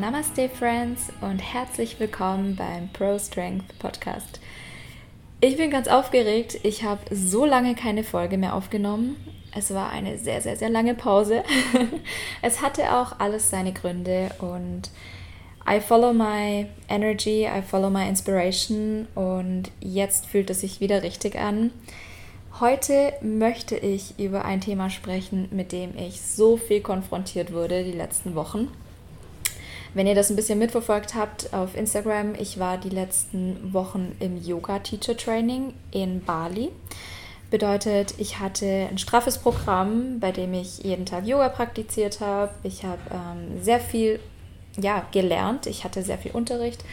Namaste Friends und herzlich willkommen beim Pro Strength Podcast. Ich bin ganz aufgeregt. Ich habe so lange keine Folge mehr aufgenommen. Es war eine sehr, sehr, sehr lange Pause. es hatte auch alles seine Gründe und I follow my energy, I follow my inspiration und jetzt fühlt es sich wieder richtig an. Heute möchte ich über ein Thema sprechen, mit dem ich so viel konfrontiert wurde die letzten Wochen. Wenn ihr das ein bisschen mitverfolgt habt auf Instagram, ich war die letzten Wochen im Yoga Teacher Training in Bali. Bedeutet, ich hatte ein straffes Programm, bei dem ich jeden Tag Yoga praktiziert habe. Ich habe ähm, sehr viel ja, gelernt. Ich hatte sehr viel Unterricht.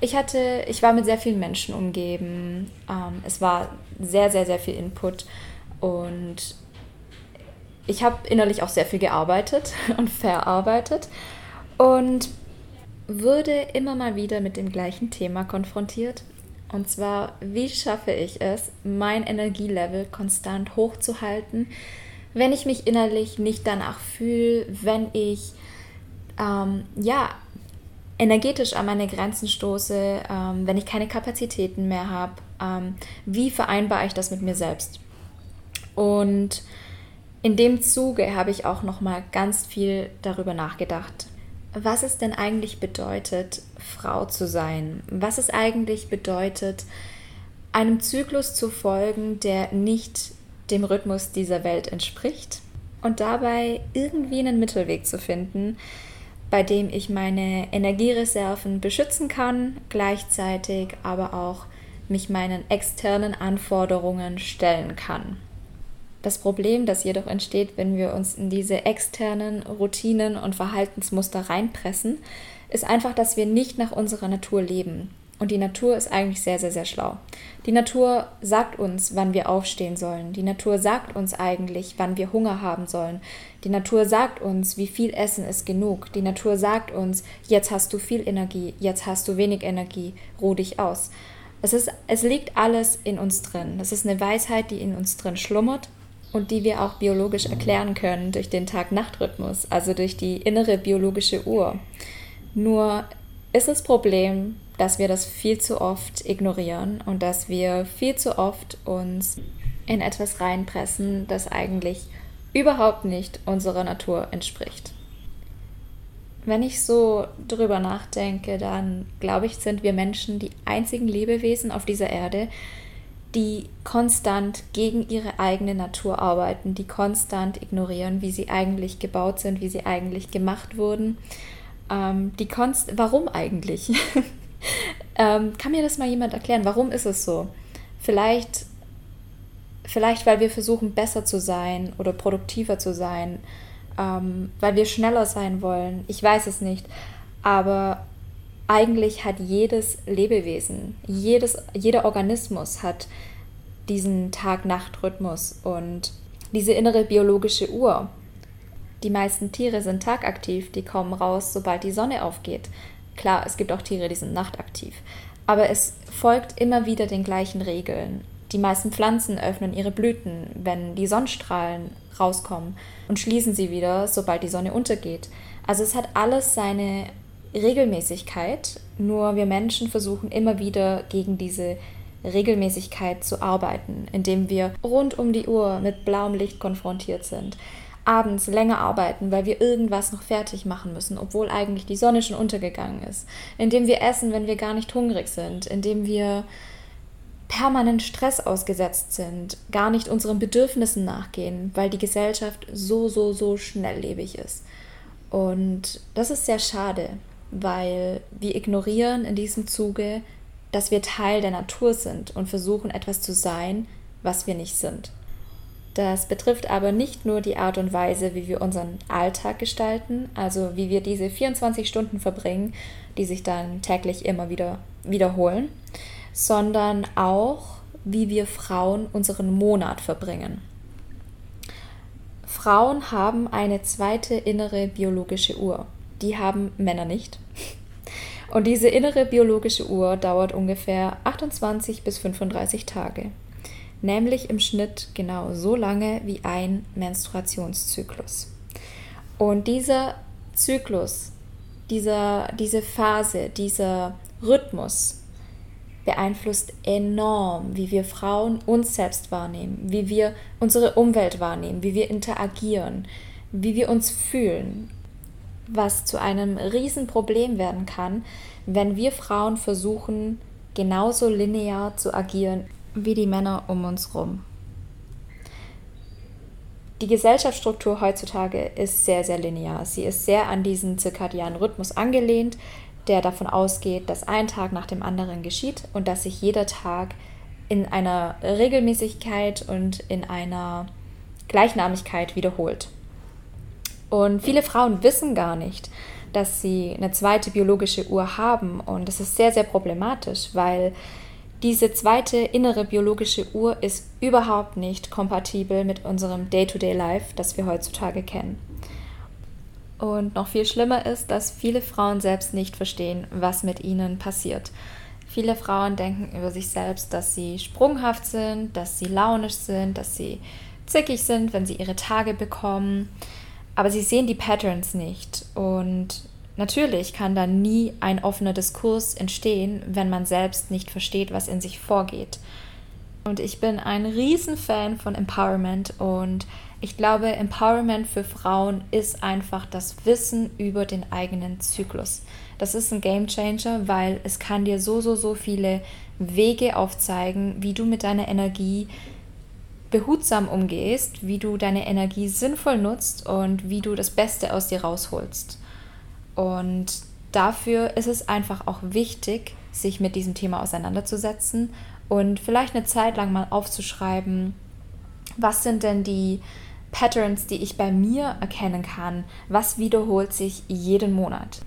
Ich hatte, ich war mit sehr vielen Menschen umgeben. Ähm, es war sehr, sehr, sehr viel Input und ich habe innerlich auch sehr viel gearbeitet und verarbeitet und wurde immer mal wieder mit dem gleichen Thema konfrontiert. Und zwar, wie schaffe ich es, mein Energielevel konstant hochzuhalten, wenn ich mich innerlich nicht danach fühle, wenn ich ähm, ja energetisch an meine Grenzen stoße, ähm, wenn ich keine Kapazitäten mehr habe, ähm, wie vereinbare ich das mit mir selbst? Und in dem Zuge habe ich auch noch mal ganz viel darüber nachgedacht, was es denn eigentlich bedeutet, Frau zu sein. Was es eigentlich bedeutet, einem Zyklus zu folgen, der nicht dem Rhythmus dieser Welt entspricht und dabei irgendwie einen Mittelweg zu finden, bei dem ich meine Energiereserven beschützen kann, gleichzeitig aber auch mich meinen externen Anforderungen stellen kann. Das Problem, das jedoch entsteht, wenn wir uns in diese externen Routinen und Verhaltensmuster reinpressen, ist einfach, dass wir nicht nach unserer Natur leben. Und die Natur ist eigentlich sehr, sehr, sehr schlau. Die Natur sagt uns, wann wir aufstehen sollen. Die Natur sagt uns eigentlich, wann wir Hunger haben sollen. Die Natur sagt uns, wie viel Essen ist genug. Die Natur sagt uns, jetzt hast du viel Energie, jetzt hast du wenig Energie, ruh dich aus. Es, ist, es liegt alles in uns drin. Das ist eine Weisheit, die in uns drin schlummert und die wir auch biologisch erklären können durch den Tag-Nacht-Rhythmus, also durch die innere biologische Uhr. Nur ist das Problem, dass wir das viel zu oft ignorieren und dass wir viel zu oft uns in etwas reinpressen, das eigentlich überhaupt nicht unserer Natur entspricht. Wenn ich so drüber nachdenke, dann glaube ich, sind wir Menschen die einzigen Lebewesen auf dieser Erde, die konstant gegen ihre eigene Natur arbeiten, die konstant ignorieren, wie sie eigentlich gebaut sind, wie sie eigentlich gemacht wurden. Ähm, die konst warum eigentlich? ähm, kann mir das mal jemand erklären? Warum ist es so? Vielleicht, vielleicht, weil wir versuchen, besser zu sein oder produktiver zu sein, ähm, weil wir schneller sein wollen. Ich weiß es nicht. Aber eigentlich hat jedes Lebewesen, jedes, jeder Organismus hat diesen Tag-Nacht-Rhythmus und diese innere biologische Uhr. Die meisten Tiere sind tagaktiv, die kommen raus, sobald die Sonne aufgeht. Klar, es gibt auch Tiere, die sind nachtaktiv. Aber es folgt immer wieder den gleichen Regeln. Die meisten Pflanzen öffnen ihre Blüten, wenn die Sonnenstrahlen rauskommen und schließen sie wieder, sobald die Sonne untergeht. Also es hat alles seine Regelmäßigkeit, nur wir Menschen versuchen immer wieder gegen diese Regelmäßigkeit zu arbeiten, indem wir rund um die Uhr mit blauem Licht konfrontiert sind, abends länger arbeiten, weil wir irgendwas noch fertig machen müssen, obwohl eigentlich die Sonne schon untergegangen ist, indem wir essen, wenn wir gar nicht hungrig sind, indem wir permanent Stress ausgesetzt sind, gar nicht unseren Bedürfnissen nachgehen, weil die Gesellschaft so, so, so schnelllebig ist. Und das ist sehr schade, weil wir ignorieren in diesem Zuge, dass wir Teil der Natur sind und versuchen etwas zu sein, was wir nicht sind. Das betrifft aber nicht nur die Art und Weise, wie wir unseren Alltag gestalten, also wie wir diese 24 Stunden verbringen, die sich dann täglich immer wieder wiederholen, sondern auch, wie wir Frauen unseren Monat verbringen. Frauen haben eine zweite innere biologische Uhr die haben Männer nicht. Und diese innere biologische Uhr dauert ungefähr 28 bis 35 Tage. Nämlich im Schnitt genau so lange wie ein Menstruationszyklus. Und dieser Zyklus, dieser, diese Phase, dieser Rhythmus beeinflusst enorm, wie wir Frauen uns selbst wahrnehmen, wie wir unsere Umwelt wahrnehmen, wie wir interagieren, wie wir uns fühlen, was zu einem Riesenproblem werden kann, wenn wir Frauen versuchen, genauso linear zu agieren wie die Männer um uns herum. Die Gesellschaftsstruktur heutzutage ist sehr, sehr linear. Sie ist sehr an diesen zirkadianen Rhythmus angelehnt, der davon ausgeht, dass ein Tag nach dem anderen geschieht und dass sich jeder Tag in einer Regelmäßigkeit und in einer Gleichnamigkeit wiederholt. Und viele Frauen wissen gar nicht, dass sie eine zweite biologische Uhr haben und das ist sehr, sehr problematisch, weil diese zweite innere biologische Uhr ist überhaupt nicht kompatibel mit unserem Day-to-Day-Life, das wir heutzutage kennen. Und noch viel schlimmer ist, dass viele Frauen selbst nicht verstehen, was mit ihnen passiert. Viele Frauen denken über sich selbst, dass sie sprunghaft sind, dass sie launisch sind, dass sie zickig sind, wenn sie ihre Tage bekommen. Aber sie sehen die Patterns nicht. Und natürlich kann da nie ein offener Diskurs entstehen, wenn man selbst nicht versteht, was in sich vorgeht. Und ich bin ein Riesenfan von Empowerment und ich glaube, Empowerment für Frauen ist einfach das Wissen über den eigenen Zyklus. Das ist ein Game Changer, weil es kann dir so, so, so viele Wege aufzeigen, wie du mit deiner Energie behutsam umgehst, wie du deine Energie sinnvoll nutzt und wie du das Beste aus dir rausholst. Und dafür ist es einfach auch wichtig, sich mit diesem Thema auseinanderzusetzen und vielleicht eine Zeit lang mal aufzuschreiben, was sind denn die Patterns, die ich bei mir erkennen kann, was wiederholt sich jeden Monat.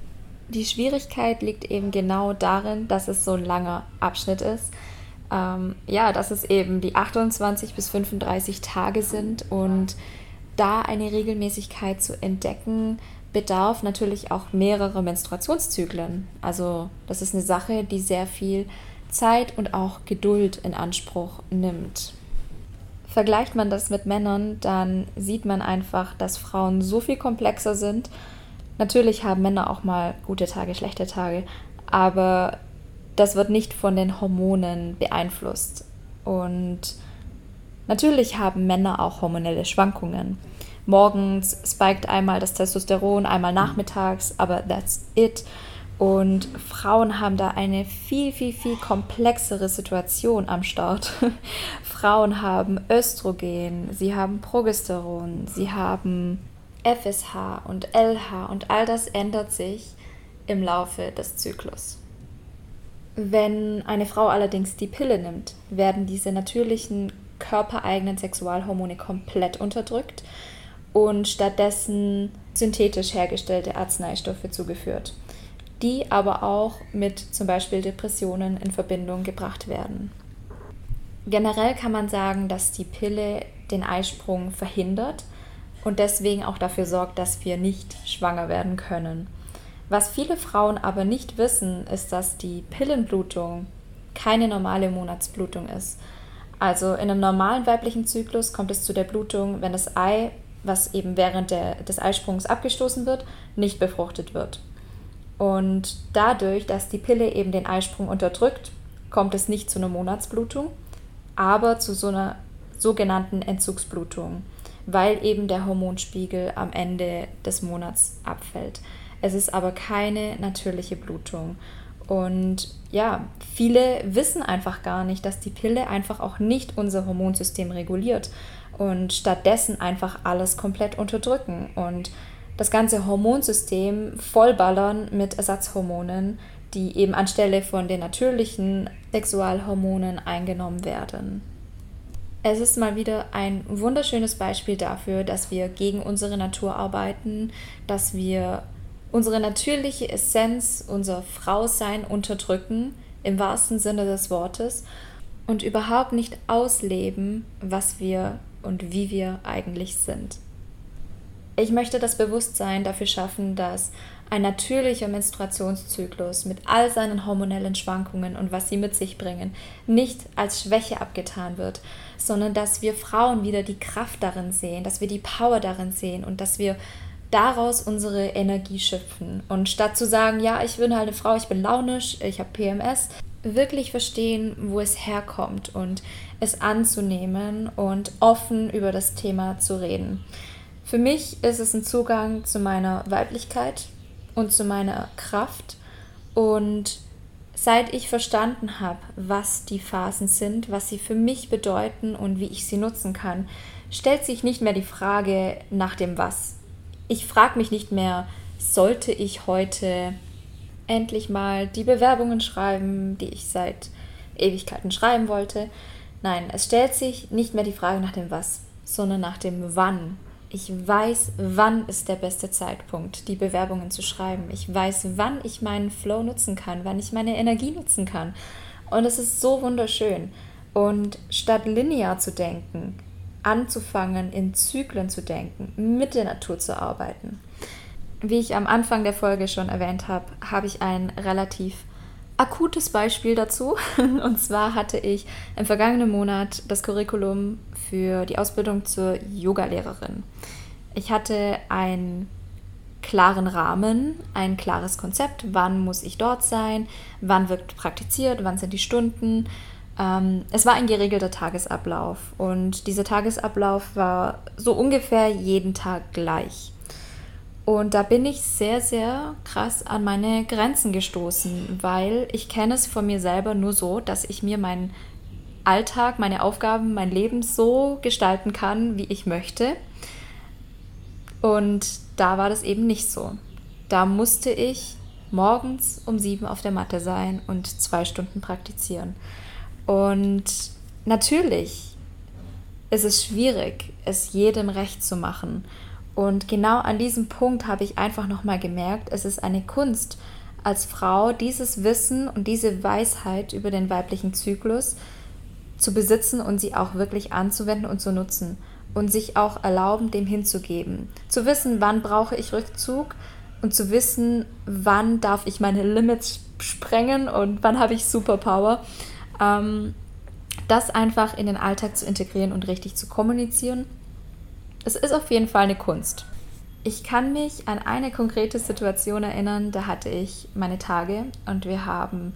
Die Schwierigkeit liegt eben genau darin, dass es so ein langer Abschnitt ist. Ähm, ja, dass es eben die 28 bis 35 Tage sind und da eine Regelmäßigkeit zu entdecken, bedarf natürlich auch mehrere Menstruationszyklen. Also das ist eine Sache, die sehr viel Zeit und auch Geduld in Anspruch nimmt. Vergleicht man das mit Männern, dann sieht man einfach, dass Frauen so viel komplexer sind. Natürlich haben Männer auch mal gute Tage, schlechte Tage, aber das wird nicht von den Hormonen beeinflusst. Und natürlich haben Männer auch hormonelle Schwankungen. Morgens spiked einmal das Testosteron, einmal nachmittags, aber that's it. Und Frauen haben da eine viel, viel, viel komplexere Situation am Start. Frauen haben Östrogen, sie haben Progesteron, sie haben FSH und LH und all das ändert sich im Laufe des Zyklus. Wenn eine Frau allerdings die Pille nimmt, werden diese natürlichen körpereigenen Sexualhormone komplett unterdrückt und stattdessen synthetisch hergestellte Arzneistoffe zugeführt die aber auch mit zum Beispiel Depressionen in Verbindung gebracht werden. Generell kann man sagen, dass die Pille den Eisprung verhindert und deswegen auch dafür sorgt, dass wir nicht schwanger werden können. Was viele Frauen aber nicht wissen, ist, dass die Pillenblutung keine normale Monatsblutung ist. Also in einem normalen weiblichen Zyklus kommt es zu der Blutung, wenn das Ei, was eben während der, des Eisprungs abgestoßen wird, nicht befruchtet wird. Und dadurch, dass die Pille eben den Eisprung unterdrückt, kommt es nicht zu einer Monatsblutung, aber zu so einer sogenannten Entzugsblutung, weil eben der Hormonspiegel am Ende des Monats abfällt. Es ist aber keine natürliche Blutung. Und ja, viele wissen einfach gar nicht, dass die Pille einfach auch nicht unser Hormonsystem reguliert und stattdessen einfach alles komplett unterdrücken. Und das ganze Hormonsystem vollballern mit Ersatzhormonen, die eben anstelle von den natürlichen Sexualhormonen eingenommen werden. Es ist mal wieder ein wunderschönes Beispiel dafür, dass wir gegen unsere Natur arbeiten, dass wir unsere natürliche Essenz, unser Frausein unterdrücken, im wahrsten Sinne des Wortes, und überhaupt nicht ausleben, was wir und wie wir eigentlich sind. Ich möchte das Bewusstsein dafür schaffen, dass ein natürlicher Menstruationszyklus mit all seinen hormonellen Schwankungen und was sie mit sich bringen, nicht als Schwäche abgetan wird, sondern dass wir Frauen wieder die Kraft darin sehen, dass wir die Power darin sehen und dass wir daraus unsere Energie schöpfen. Und statt zu sagen, ja, ich bin halt eine Frau, ich bin launisch, ich habe PMS, wirklich verstehen, wo es herkommt und es anzunehmen und offen über das Thema zu reden. Für mich ist es ein Zugang zu meiner Weiblichkeit und zu meiner Kraft. Und seit ich verstanden habe, was die Phasen sind, was sie für mich bedeuten und wie ich sie nutzen kann, stellt sich nicht mehr die Frage nach dem Was. Ich frage mich nicht mehr, sollte ich heute endlich mal die Bewerbungen schreiben, die ich seit Ewigkeiten schreiben wollte. Nein, es stellt sich nicht mehr die Frage nach dem Was, sondern nach dem Wann. Ich weiß, wann ist der beste Zeitpunkt, die Bewerbungen zu schreiben. Ich weiß, wann ich meinen Flow nutzen kann, wann ich meine Energie nutzen kann. Und es ist so wunderschön. Und statt linear zu denken, anzufangen, in Zyklen zu denken, mit der Natur zu arbeiten. Wie ich am Anfang der Folge schon erwähnt habe, habe ich ein relativ akutes Beispiel dazu. Und zwar hatte ich im vergangenen Monat das Curriculum für die Ausbildung zur Yogalehrerin. Ich hatte einen klaren Rahmen, ein klares Konzept, wann muss ich dort sein, wann wird praktiziert, wann sind die Stunden. Ähm, es war ein geregelter Tagesablauf und dieser Tagesablauf war so ungefähr jeden Tag gleich. Und da bin ich sehr, sehr krass an meine Grenzen gestoßen, weil ich kenne es von mir selber nur so, dass ich mir meinen Alltag, meine Aufgaben, mein Leben so gestalten kann, wie ich möchte. Und da war das eben nicht so. Da musste ich morgens um sieben auf der Matte sein und zwei Stunden praktizieren. Und natürlich ist es schwierig, es jedem recht zu machen. Und genau an diesem Punkt habe ich einfach nochmal gemerkt, es ist eine Kunst, als Frau dieses Wissen und diese Weisheit über den weiblichen Zyklus zu besitzen und sie auch wirklich anzuwenden und zu nutzen und sich auch erlauben, dem hinzugeben. Zu wissen, wann brauche ich Rückzug und zu wissen, wann darf ich meine Limits sprengen und wann habe ich Superpower. Ähm, das einfach in den Alltag zu integrieren und richtig zu kommunizieren es ist auf jeden Fall eine Kunst. Ich kann mich an eine konkrete Situation erinnern, da hatte ich meine Tage und wir haben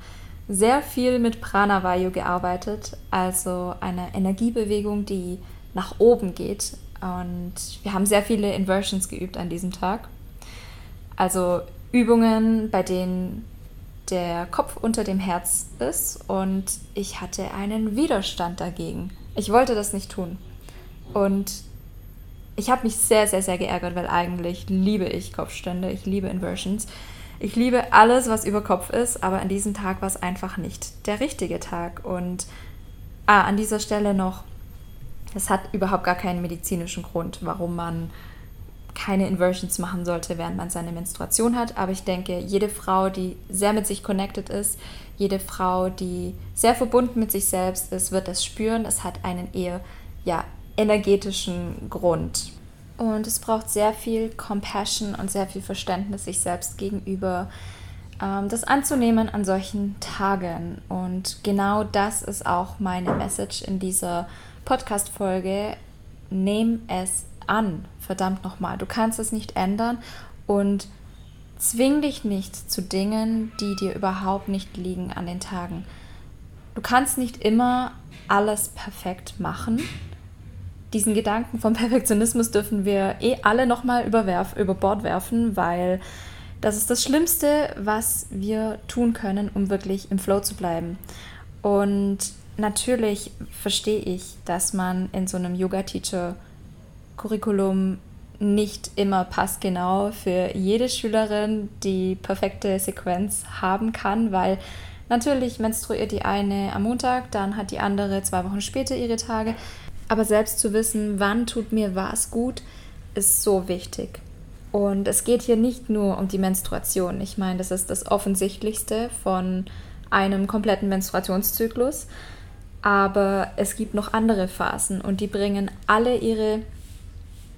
sehr viel mit Pranavayu gearbeitet, also eine Energiebewegung, die nach oben geht. Und wir haben sehr viele Inversions geübt an diesem Tag. Also Übungen, bei denen der Kopf unter dem Herz ist und ich hatte einen Widerstand dagegen. Ich wollte das nicht tun. Und ich habe mich sehr, sehr, sehr geärgert, weil eigentlich liebe ich Kopfstände, ich liebe Inversions. Ich liebe alles, was über Kopf ist, aber an diesem Tag war es einfach nicht der richtige Tag. Und ah, an dieser Stelle noch, es hat überhaupt gar keinen medizinischen Grund, warum man keine Inversions machen sollte, während man seine Menstruation hat. Aber ich denke, jede Frau, die sehr mit sich connected ist, jede Frau, die sehr verbunden mit sich selbst ist, wird das spüren. Es hat einen eher ja, energetischen Grund. Und es braucht sehr viel Compassion und sehr viel Verständnis sich selbst gegenüber, ähm, das anzunehmen an solchen Tagen. Und genau das ist auch meine Message in dieser Podcast-Folge. Nehm es an, verdammt nochmal. Du kannst es nicht ändern und zwing dich nicht zu Dingen, die dir überhaupt nicht liegen an den Tagen. Du kannst nicht immer alles perfekt machen diesen Gedanken vom Perfektionismus dürfen wir eh alle nochmal über Bord werfen, weil das ist das Schlimmste, was wir tun können, um wirklich im Flow zu bleiben. Und natürlich verstehe ich, dass man in so einem Yoga-Teacher-Curriculum nicht immer passgenau für jede Schülerin die perfekte Sequenz haben kann, weil natürlich menstruiert die eine am Montag, dann hat die andere zwei Wochen später ihre Tage. Aber selbst zu wissen, wann tut mir was gut, ist so wichtig. Und es geht hier nicht nur um die Menstruation. Ich meine, das ist das Offensichtlichste von einem kompletten Menstruationszyklus. Aber es gibt noch andere Phasen und die bringen alle ihre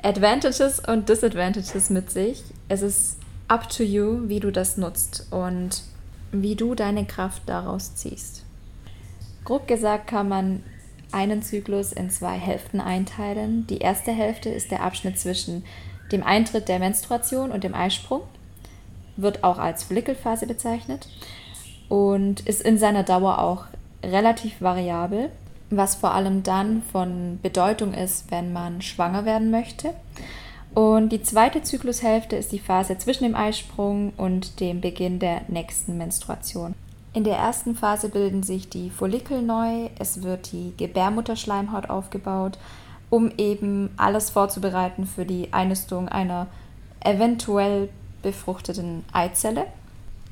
Advantages und Disadvantages mit sich. Es ist up to you, wie du das nutzt und wie du deine Kraft daraus ziehst. Grob gesagt kann man einen Zyklus in zwei Hälften einteilen. Die erste Hälfte ist der Abschnitt zwischen dem Eintritt der Menstruation und dem Eisprung, wird auch als Follikelphase bezeichnet und ist in seiner Dauer auch relativ variabel, was vor allem dann von Bedeutung ist, wenn man schwanger werden möchte. Und die zweite Zyklushälfte ist die Phase zwischen dem Eisprung und dem Beginn der nächsten Menstruation. In der ersten Phase bilden sich die Follikel neu, es wird die Gebärmutterschleimhaut aufgebaut, um eben alles vorzubereiten für die Einnistung einer eventuell befruchteten Eizelle.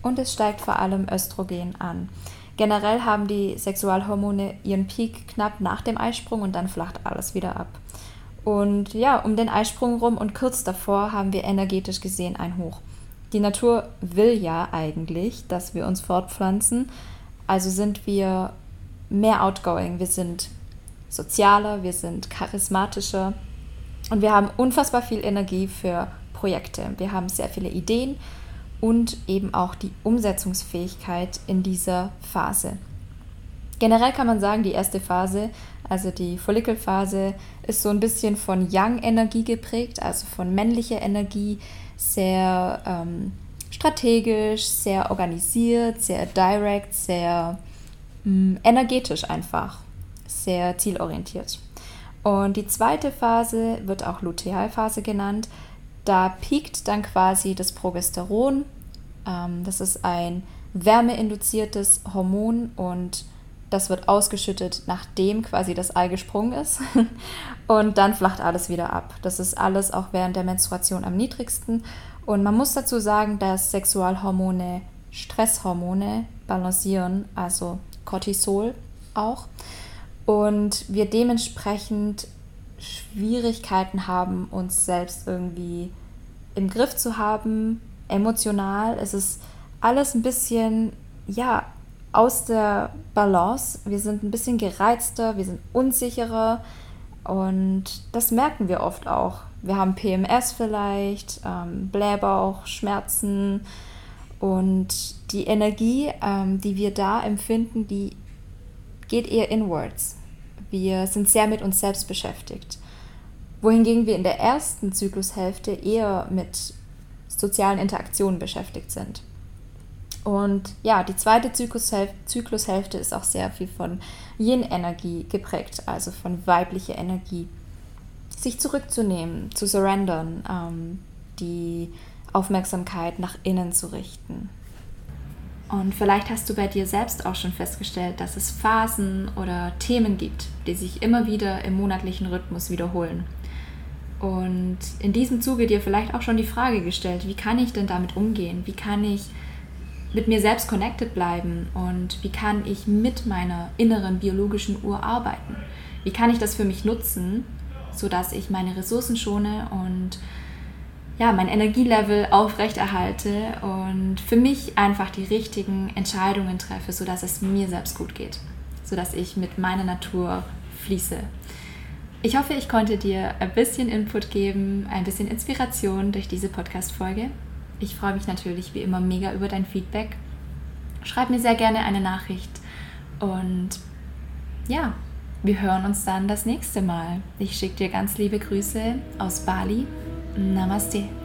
Und es steigt vor allem Östrogen an. Generell haben die Sexualhormone ihren Peak knapp nach dem Eisprung und dann flacht alles wieder ab. Und ja, um den Eisprung rum und kurz davor haben wir energetisch gesehen ein Hoch. Die Natur will ja eigentlich, dass wir uns fortpflanzen. Also sind wir mehr outgoing, wir sind sozialer, wir sind charismatischer und wir haben unfassbar viel Energie für Projekte. Wir haben sehr viele Ideen und eben auch die Umsetzungsfähigkeit in dieser Phase. Generell kann man sagen, die erste Phase, also die Follikelphase, ist so ein bisschen von Yang-Energie geprägt, also von männlicher Energie, sehr ähm, strategisch, sehr organisiert, sehr direct, sehr mh, mm, energetisch einfach, sehr zielorientiert. Und die zweite Phase wird auch Lutealphase genannt. Da piekt dann quasi das Progesteron. Ähm, das ist ein wärmeinduziertes Hormon und das wird ausgeschüttet, nachdem quasi das Ei gesprungen ist. Und dann flacht alles wieder ab. Das ist alles auch während der Menstruation am niedrigsten. Und man muss dazu sagen, dass Sexualhormone Stresshormone balancieren, also Cortisol auch. Und wir dementsprechend Schwierigkeiten haben, uns selbst irgendwie im Griff zu haben, emotional. Es ist alles ein bisschen, ja, aus der Balance. Wir sind ein bisschen gereizter, wir sind unsicherer und das merken wir oft auch. Wir haben PMS vielleicht, ähm, Blähbauch, Schmerzen und die Energie, ähm, die wir da empfinden, die geht eher inwards. Wir sind sehr mit uns selbst beschäftigt. Wohingegen wir in der ersten Zyklushälfte eher mit sozialen Interaktionen beschäftigt sind. Und ja, die zweite Zyklushälfte, ist auch sehr viel von Yin-Energie geprägt, also von weiblicher Energie. Sich zurückzunehmen, zu surrendern, ähm, die Aufmerksamkeit nach innen zu richten. Und vielleicht hast du bei dir selbst auch schon festgestellt, dass es Phasen oder Themen gibt, die sich immer wieder im monatlichen Rhythmus wiederholen. Und in diesem Zuge dir vielleicht auch schon die Frage gestellt, wie kann ich denn damit umgehen? Wie kann ich mit mir selbst connected bleiben und wie kann ich mit meiner inneren biologischen Uhr arbeiten? Wie kann ich das für mich nutzen, sodass ich meine Ressourcen schone und ja, mein Energielevel aufrechterhalte und für mich einfach die richtigen Entscheidungen treffe, sodass es mir selbst gut geht, sodass ich mit meiner Natur fließe. Ich hoffe, ich konnte dir ein bisschen Input geben, ein bisschen Inspiration durch diese Podcast-Folge. Ich freue mich natürlich wie immer mega über dein Feedback. Schreib mir sehr gerne eine Nachricht und ja, wir hören uns dann das nächste Mal. Ich schicke dir ganz liebe Grüße aus Bali. Namaste.